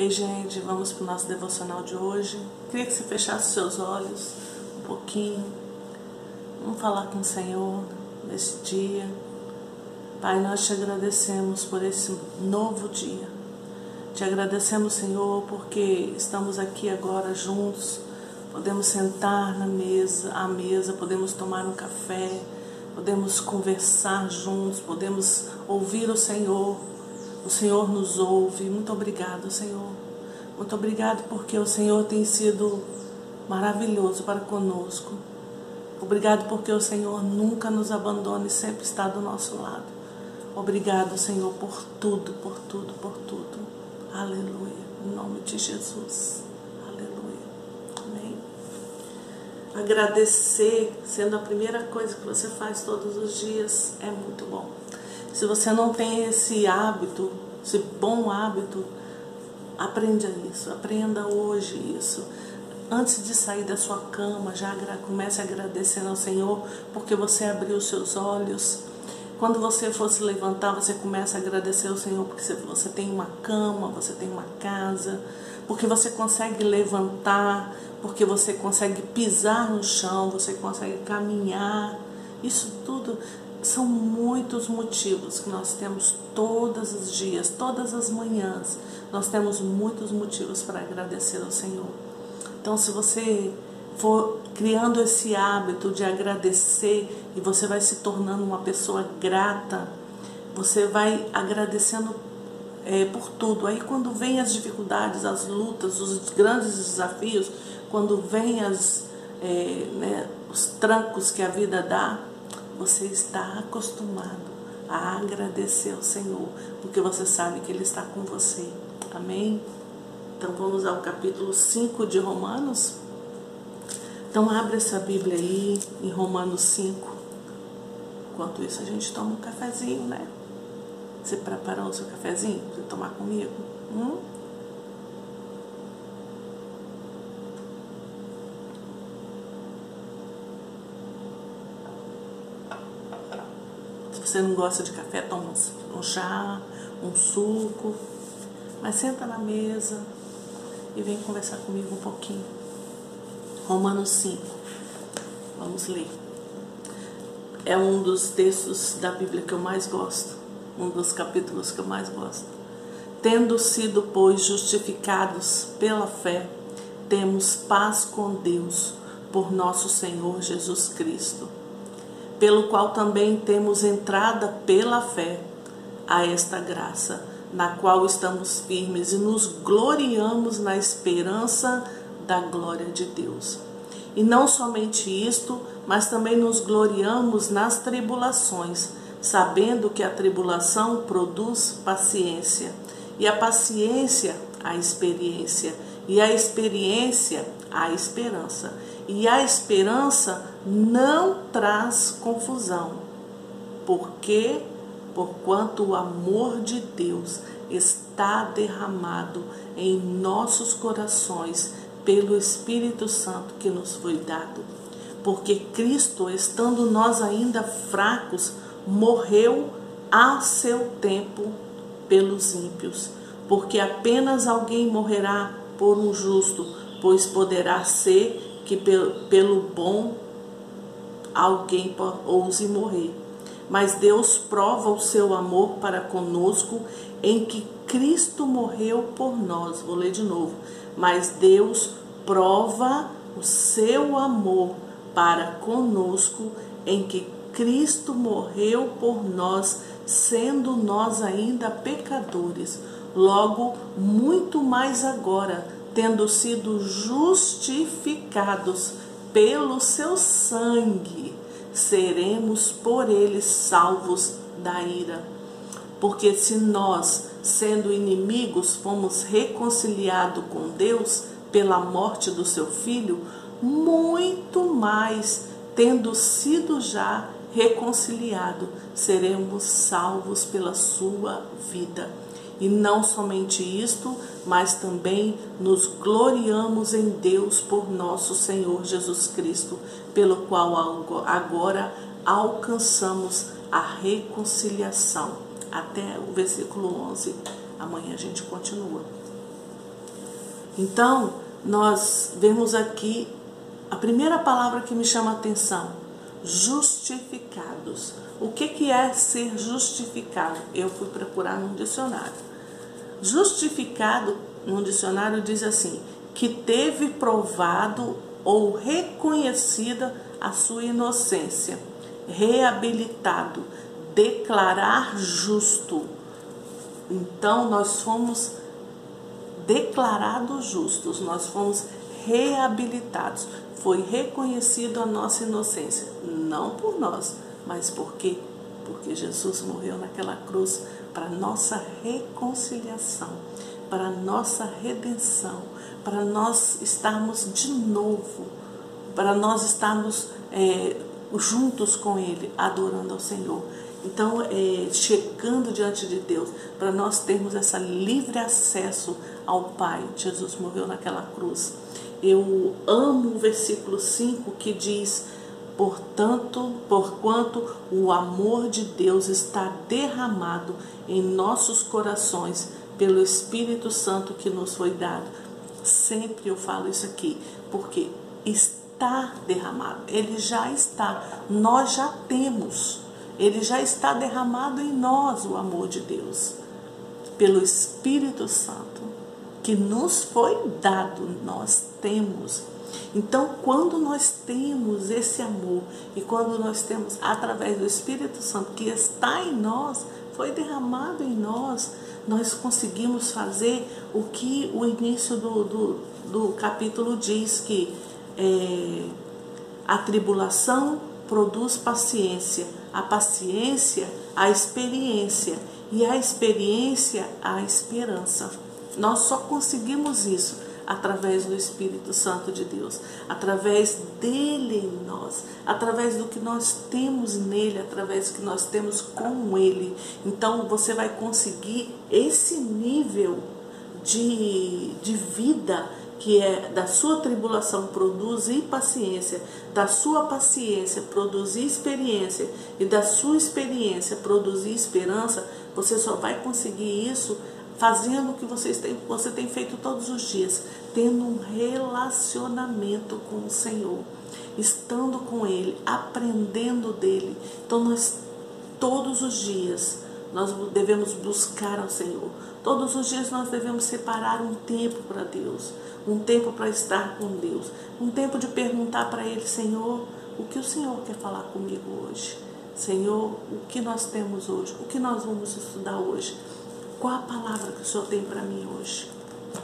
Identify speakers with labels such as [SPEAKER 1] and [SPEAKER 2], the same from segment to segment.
[SPEAKER 1] Ei, gente, vamos para o nosso devocional de hoje. Queria que você fechasse seus olhos um pouquinho. Vamos falar com o Senhor nesse dia. Pai, nós te agradecemos por esse novo dia. Te agradecemos, Senhor, porque estamos aqui agora juntos. Podemos sentar na mesa, à mesa, podemos tomar um café, podemos conversar juntos, podemos ouvir o Senhor o Senhor nos ouve. Muito obrigado, Senhor. Muito obrigado porque o Senhor tem sido maravilhoso para conosco. Obrigado porque o Senhor nunca nos abandona e sempre está do nosso lado. Obrigado, Senhor, por tudo, por tudo, por tudo. Aleluia. Em nome de Jesus. Aleluia. Amém. Agradecer, sendo a primeira coisa que você faz todos os dias, é muito bom. Se você não tem esse hábito, esse bom hábito, aprenda isso, aprenda hoje isso. Antes de sair da sua cama, já comece agradecendo ao Senhor porque você abriu os seus olhos. Quando você for se levantar, você começa a agradecer ao Senhor porque você tem uma cama, você tem uma casa, porque você consegue levantar, porque você consegue pisar no chão, você consegue caminhar. Isso tudo são muitos motivos que nós temos todos os dias, todas as manhãs. Nós temos muitos motivos para agradecer ao Senhor. Então, se você for criando esse hábito de agradecer e você vai se tornando uma pessoa grata, você vai agradecendo é, por tudo. Aí, quando vem as dificuldades, as lutas, os grandes desafios, quando vem as, é, né, os trancos que a vida dá, você está acostumado a agradecer ao Senhor, porque você sabe que Ele está com você. Amém? Então vamos ao capítulo 5 de Romanos. Então abre essa Bíblia aí em Romanos 5. Enquanto isso a gente toma um cafezinho, né? Você preparou o seu cafezinho para tomar comigo? Hum? Você não gosta de café, toma um chá, um suco. Mas senta na mesa e vem conversar comigo um pouquinho. Romanos 5. Vamos ler. É um dos textos da Bíblia que eu mais gosto, um dos capítulos que eu mais gosto. Tendo sido, pois, justificados pela fé, temos paz com Deus por nosso Senhor Jesus Cristo pelo qual também temos entrada pela fé a esta graça, na qual estamos firmes e nos gloriamos na esperança da glória de Deus. E não somente isto, mas também nos gloriamos nas tribulações, sabendo que a tribulação produz paciência, e a paciência, a experiência, e a experiência, a esperança. E a esperança não traz confusão, porque porquanto o amor de Deus está derramado em nossos corações pelo Espírito Santo que nos foi dado. Porque Cristo, estando nós ainda fracos, morreu a seu tempo pelos ímpios. Porque apenas alguém morrerá por um justo, pois poderá ser que pelo bom alguém ouse morrer. Mas Deus prova o seu amor para conosco em que Cristo morreu por nós. Vou ler de novo. Mas Deus prova o seu amor para conosco em que Cristo morreu por nós, sendo nós ainda pecadores. Logo, muito mais agora tendo sido justificados pelo seu sangue, seremos por ele salvos da ira. Porque se nós, sendo inimigos, fomos reconciliados com Deus pela morte do seu filho, muito mais, tendo sido já reconciliado, seremos salvos pela sua vida. E não somente isto, mas também nos gloriamos em Deus por nosso Senhor Jesus Cristo, pelo qual agora alcançamos a reconciliação. Até o versículo 11. Amanhã a gente continua. Então, nós vemos aqui a primeira palavra que me chama a atenção: justificados. O que, que é ser justificado? Eu fui procurar num dicionário. Justificado, num dicionário, diz assim: que teve provado ou reconhecida a sua inocência, reabilitado, declarar justo. Então, nós fomos declarados justos, nós fomos reabilitados. Foi reconhecido a nossa inocência, não por nós, mas por quê? Porque Jesus morreu naquela cruz para nossa reconciliação, para nossa redenção, para nós estarmos de novo, para nós estarmos é, juntos com Ele, adorando ao Senhor. Então, é, chegando diante de Deus, para nós termos esse livre acesso ao Pai. Jesus morreu naquela cruz. Eu amo o versículo 5 que diz: Portanto, porquanto o amor de Deus está derramado em nossos corações pelo Espírito Santo que nos foi dado. Sempre eu falo isso aqui, porque está derramado, ele já está, nós já temos, ele já está derramado em nós o amor de Deus, pelo Espírito Santo que nos foi dado, nós temos. Então, quando nós temos esse amor e quando nós temos através do Espírito Santo que está em nós, foi derramado em nós, nós conseguimos fazer o que o início do, do, do capítulo diz que é, a tribulação produz paciência, a paciência, a experiência, e a experiência, a esperança. Nós só conseguimos isso através do Espírito Santo de Deus, através dele em nós, através do que nós temos nele, através do que nós temos com ele. Então você vai conseguir esse nível de, de vida que é da sua tribulação produzir paciência, da sua paciência produzir experiência e da sua experiência produzir esperança, você só vai conseguir isso fazendo o que vocês têm, você tem feito todos os dias, tendo um relacionamento com o Senhor, estando com Ele, aprendendo dele. Então nós todos os dias nós devemos buscar ao Senhor. Todos os dias nós devemos separar um tempo para Deus, um tempo para estar com Deus, um tempo de perguntar para Ele, Senhor, o que o Senhor quer falar comigo hoje? Senhor, o que nós temos hoje? O que nós vamos estudar hoje? Qual a palavra que o Senhor tem para mim hoje?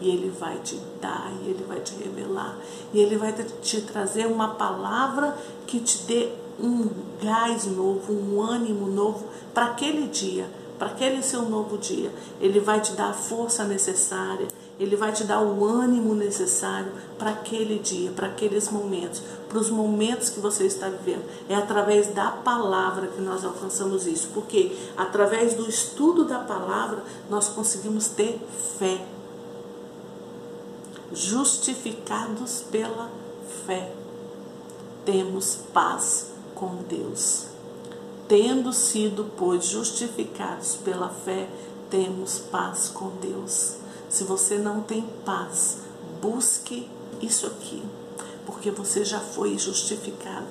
[SPEAKER 1] E Ele vai te dar, e Ele vai te revelar, e Ele vai te trazer uma palavra que te dê um gás novo, um ânimo novo para aquele dia, para aquele seu novo dia. Ele vai te dar a força necessária, ele vai te dar o ânimo necessário para aquele dia, para aqueles momentos, para os momentos que você está vivendo. É através da palavra que nós alcançamos isso, porque através do estudo da palavra nós conseguimos ter fé. Justificados pela fé, temos paz com Deus. Tendo sido, pois, justificados pela fé, temos paz com Deus. Se você não tem paz, busque isso aqui, porque você já foi justificado.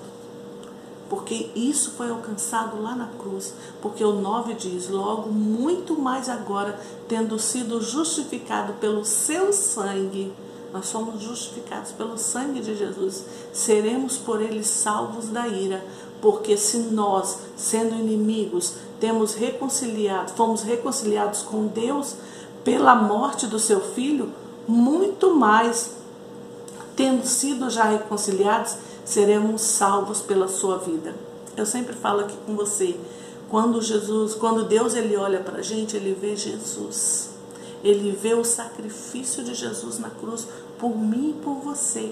[SPEAKER 1] Porque isso foi alcançado lá na cruz. Porque o 9 diz: Logo, muito mais agora, tendo sido justificado pelo seu sangue, nós somos justificados pelo sangue de Jesus, seremos por ele salvos da ira. Porque se nós, sendo inimigos, temos reconciliado, fomos reconciliados com Deus, pela morte do seu filho, muito mais, tendo sido já reconciliados, seremos salvos pela sua vida. Eu sempre falo aqui com você, quando Jesus, quando Deus ele olha para a gente, ele vê Jesus. Ele vê o sacrifício de Jesus na cruz por mim e por você.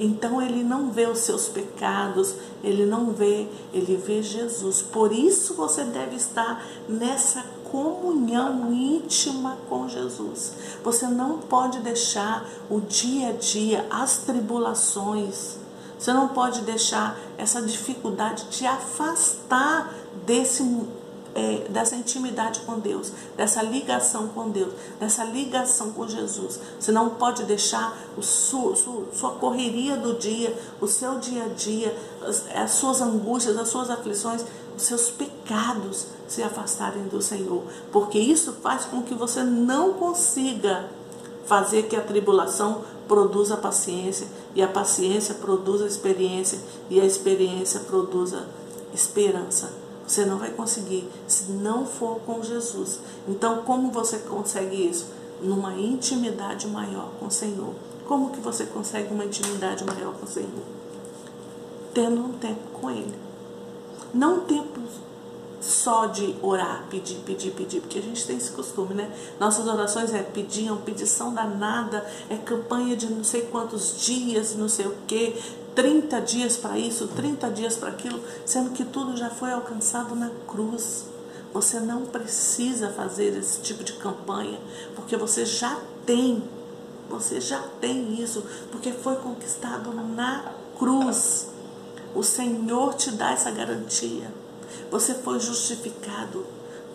[SPEAKER 1] Então ele não vê os seus pecados, ele não vê, ele vê Jesus. Por isso você deve estar nessa comunhão íntima com Jesus. Você não pode deixar o dia a dia, as tribulações, você não pode deixar essa dificuldade te afastar desse é, dessa intimidade com Deus, dessa ligação com Deus, dessa ligação com Jesus. Você não pode deixar o su, su, sua correria do dia, o seu dia a dia, as, as suas angústias, as suas aflições, os seus pecados se afastarem do Senhor, porque isso faz com que você não consiga fazer que a tribulação produza paciência e a paciência produza experiência e a experiência produza esperança. Você não vai conseguir se não for com Jesus. Então, como você consegue isso? Numa intimidade maior com o Senhor. Como que você consegue uma intimidade maior com o Senhor? Tendo um tempo com Ele. Não tempo só de orar, pedir, pedir, pedir, porque a gente tem esse costume, né? Nossas orações é pedir, é uma pedição danada, é campanha de não sei quantos dias, não sei o quê, 30 dias para isso, 30 dias para aquilo, sendo que tudo já foi alcançado na cruz. Você não precisa fazer esse tipo de campanha, porque você já tem, você já tem isso, porque foi conquistado na cruz. O Senhor te dá essa garantia. Você foi justificado.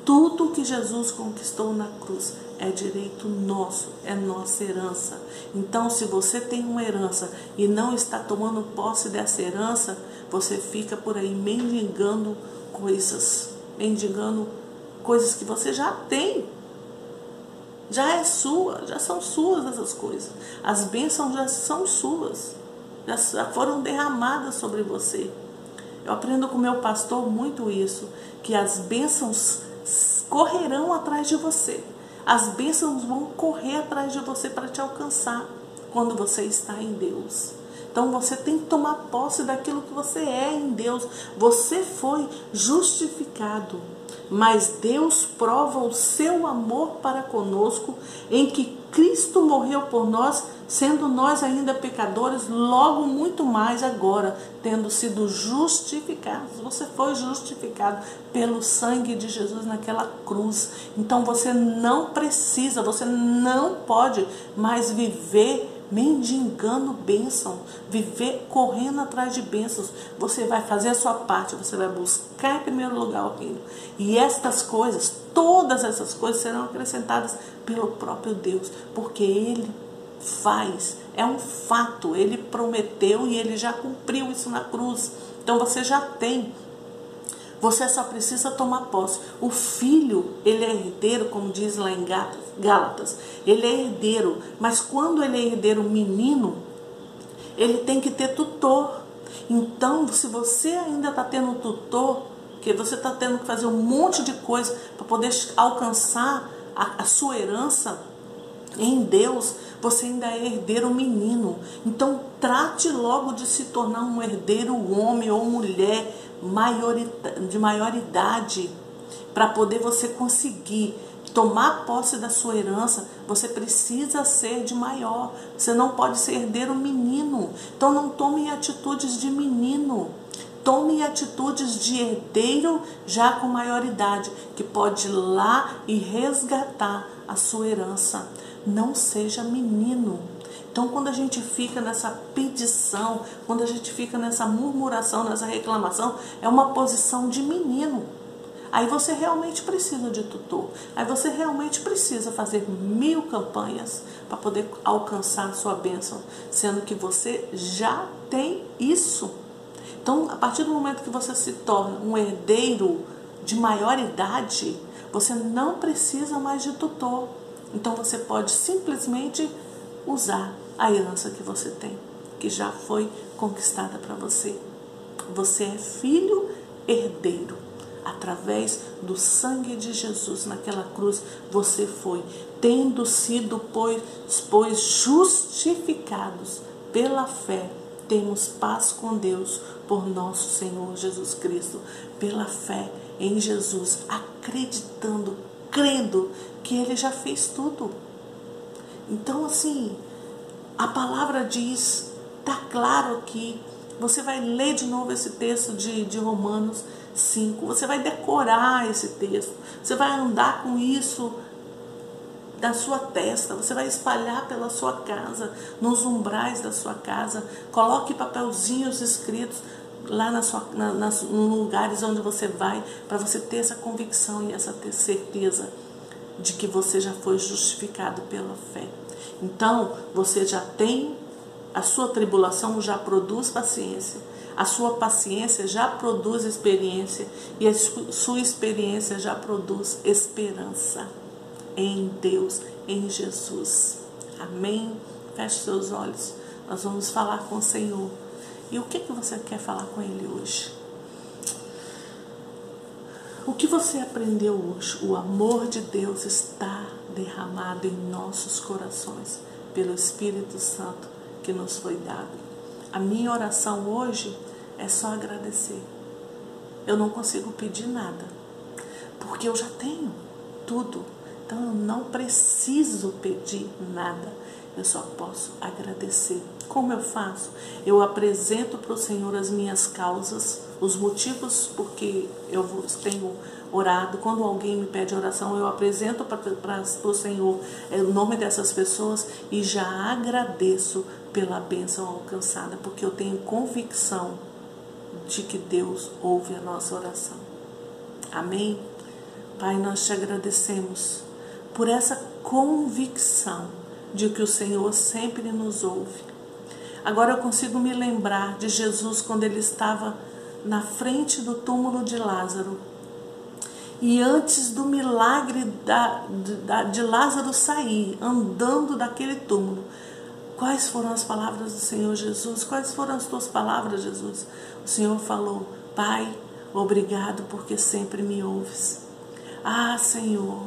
[SPEAKER 1] Tudo que Jesus conquistou na cruz é direito nosso, é nossa herança. Então, se você tem uma herança e não está tomando posse dessa herança, você fica por aí mendigando coisas, mendigando coisas que você já tem. Já é sua, já são suas essas coisas. As bênçãos já são suas, já foram derramadas sobre você. Eu aprendo com meu pastor muito isso, que as bênçãos correrão atrás de você. As bênçãos vão correr atrás de você para te alcançar quando você está em Deus. Então você tem que tomar posse daquilo que você é em Deus. Você foi justificado, mas Deus prova o seu amor para conosco em que Cristo morreu por nós sendo nós ainda pecadores, logo muito mais agora, tendo sido justificados. Você foi justificado pelo sangue de Jesus naquela cruz. Então você não precisa, você não pode mais viver mendigando bênção, viver correndo atrás de bênçãos. Você vai fazer a sua parte, você vai buscar em primeiro lugar o reino. E estas coisas, todas essas coisas serão acrescentadas pelo próprio Deus, porque Ele faz, é um fato. Ele prometeu e ele já cumpriu isso na cruz. Então você já tem. Você só precisa tomar posse. O filho, ele é herdeiro, como diz lá em Gálatas. Ele é herdeiro, mas quando ele é herdeiro menino, ele tem que ter tutor. Então, se você ainda está tendo tutor, que você está tendo que fazer um monte de coisa para poder alcançar a, a sua herança em Deus, você ainda é herdeiro menino. Então trate logo de se tornar um herdeiro homem ou mulher de maior idade para poder você conseguir tomar posse da sua herança, você precisa ser de maior. Você não pode ser herdeiro menino. Então não tome atitudes de menino. Tome atitudes de herdeiro já com maioridade, que pode ir lá e resgatar a sua herança não seja menino. Então, quando a gente fica nessa pedição, quando a gente fica nessa murmuração, nessa reclamação, é uma posição de menino. Aí você realmente precisa de tutor. Aí você realmente precisa fazer mil campanhas para poder alcançar a sua bênção, sendo que você já tem isso. Então, a partir do momento que você se torna um herdeiro de maior idade, você não precisa mais de tutor. Então você pode simplesmente usar a herança que você tem, que já foi conquistada para você. Você é filho herdeiro. Através do sangue de Jesus naquela cruz, você foi, tendo sido, pois, pois justificados pela fé, temos paz com Deus por nosso Senhor Jesus Cristo, pela fé em Jesus, acreditando, crendo que ele já fez tudo. Então, assim, a palavra diz, tá claro aqui. Você vai ler de novo esse texto de, de Romanos 5, você vai decorar esse texto, você vai andar com isso da sua testa, você vai espalhar pela sua casa, nos umbrais da sua casa, coloque papelzinhos escritos, lá na sua, na, nas, nos lugares onde você vai, para você ter essa convicção e essa ter certeza de que você já foi justificado pela fé. Então, você já tem, a sua tribulação já produz paciência, a sua paciência já produz experiência e a sua experiência já produz esperança em Deus, em Jesus. Amém? Feche seus olhos. Nós vamos falar com o Senhor. E o que, que você quer falar com Ele hoje? O que você aprendeu hoje? O amor de Deus está derramado em nossos corações pelo Espírito Santo que nos foi dado. A minha oração hoje é só agradecer. Eu não consigo pedir nada, porque eu já tenho tudo. Então eu não preciso pedir nada eu só posso agradecer. Como eu faço? Eu apresento para o Senhor as minhas causas, os motivos porque eu tenho orado. Quando alguém me pede oração, eu apresento para o Senhor é, o nome dessas pessoas e já agradeço pela bênção alcançada, porque eu tenho convicção de que Deus ouve a nossa oração. Amém? Pai, nós te agradecemos por essa convicção de que o Senhor sempre nos ouve. Agora eu consigo me lembrar de Jesus quando ele estava na frente do túmulo de Lázaro. E antes do milagre da, de, de Lázaro sair, andando daquele túmulo, quais foram as palavras do Senhor Jesus? Quais foram as tuas palavras, Jesus? O Senhor falou: Pai, obrigado porque sempre me ouves. Ah, Senhor,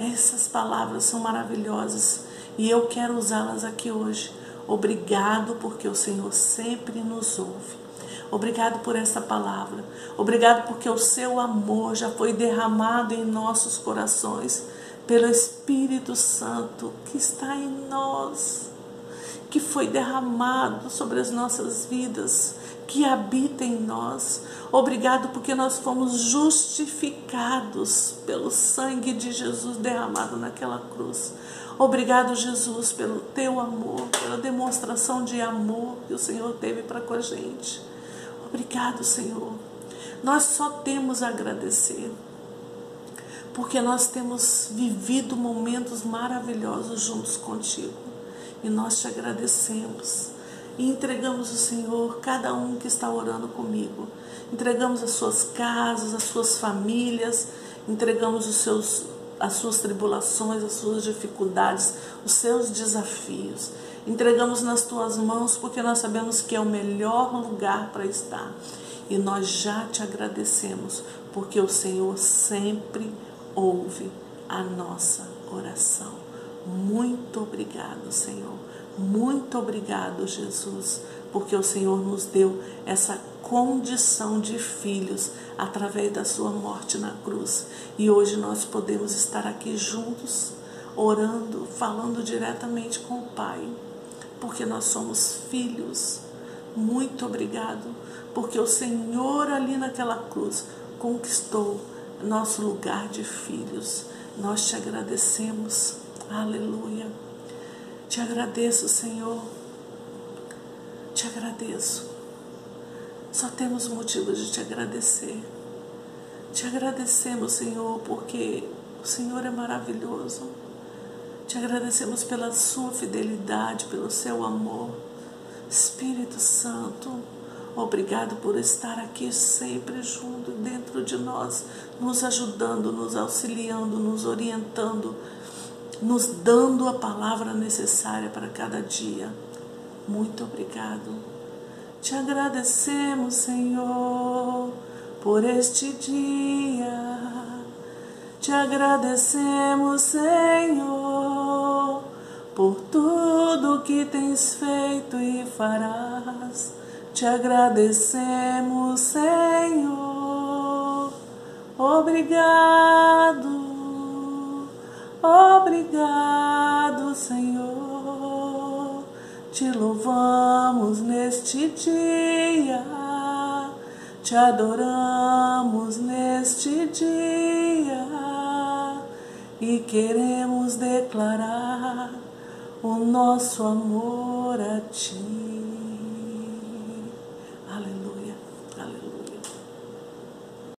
[SPEAKER 1] essas palavras são maravilhosas e eu quero usá-las aqui hoje. Obrigado porque o Senhor sempre nos ouve. Obrigado por essa palavra. Obrigado porque o seu amor já foi derramado em nossos corações pelo Espírito Santo que está em nós, que foi derramado sobre as nossas vidas, que habita em nós. Obrigado porque nós fomos justificados pelo sangue de Jesus derramado naquela cruz. Obrigado, Jesus, pelo teu amor, pela demonstração de amor que o Senhor teve para com a gente. Obrigado, Senhor. Nós só temos a agradecer, porque nós temos vivido momentos maravilhosos juntos contigo e nós te agradecemos e entregamos o Senhor, cada um que está orando comigo. Entregamos as suas casas, as suas famílias, entregamos os seus as suas tribulações, as suas dificuldades, os seus desafios. Entregamos nas tuas mãos porque nós sabemos que é o melhor lugar para estar. E nós já te agradecemos porque o Senhor sempre ouve a nossa oração. Muito obrigado, Senhor. Muito obrigado, Jesus, porque o Senhor nos deu essa condição de filhos através da sua morte na cruz. E hoje nós podemos estar aqui juntos, orando, falando diretamente com o Pai, porque nós somos filhos. Muito obrigado, porque o Senhor ali naquela cruz conquistou nosso lugar de filhos. Nós te agradecemos. Aleluia. Te agradeço, Senhor. Te agradeço só temos motivo de te agradecer. Te agradecemos, Senhor, porque o Senhor é maravilhoso. Te agradecemos pela sua fidelidade, pelo seu amor. Espírito Santo, obrigado por estar aqui sempre junto dentro de nós, nos ajudando, nos auxiliando, nos orientando, nos dando a palavra necessária para cada dia. Muito obrigado. Te agradecemos, Senhor, por este dia. Te agradecemos, Senhor, por tudo que tens feito e farás. Te agradecemos, Senhor. Obrigado, obrigado, Senhor. Te louvamos neste dia, te adoramos neste dia e queremos declarar o nosso amor a Ti.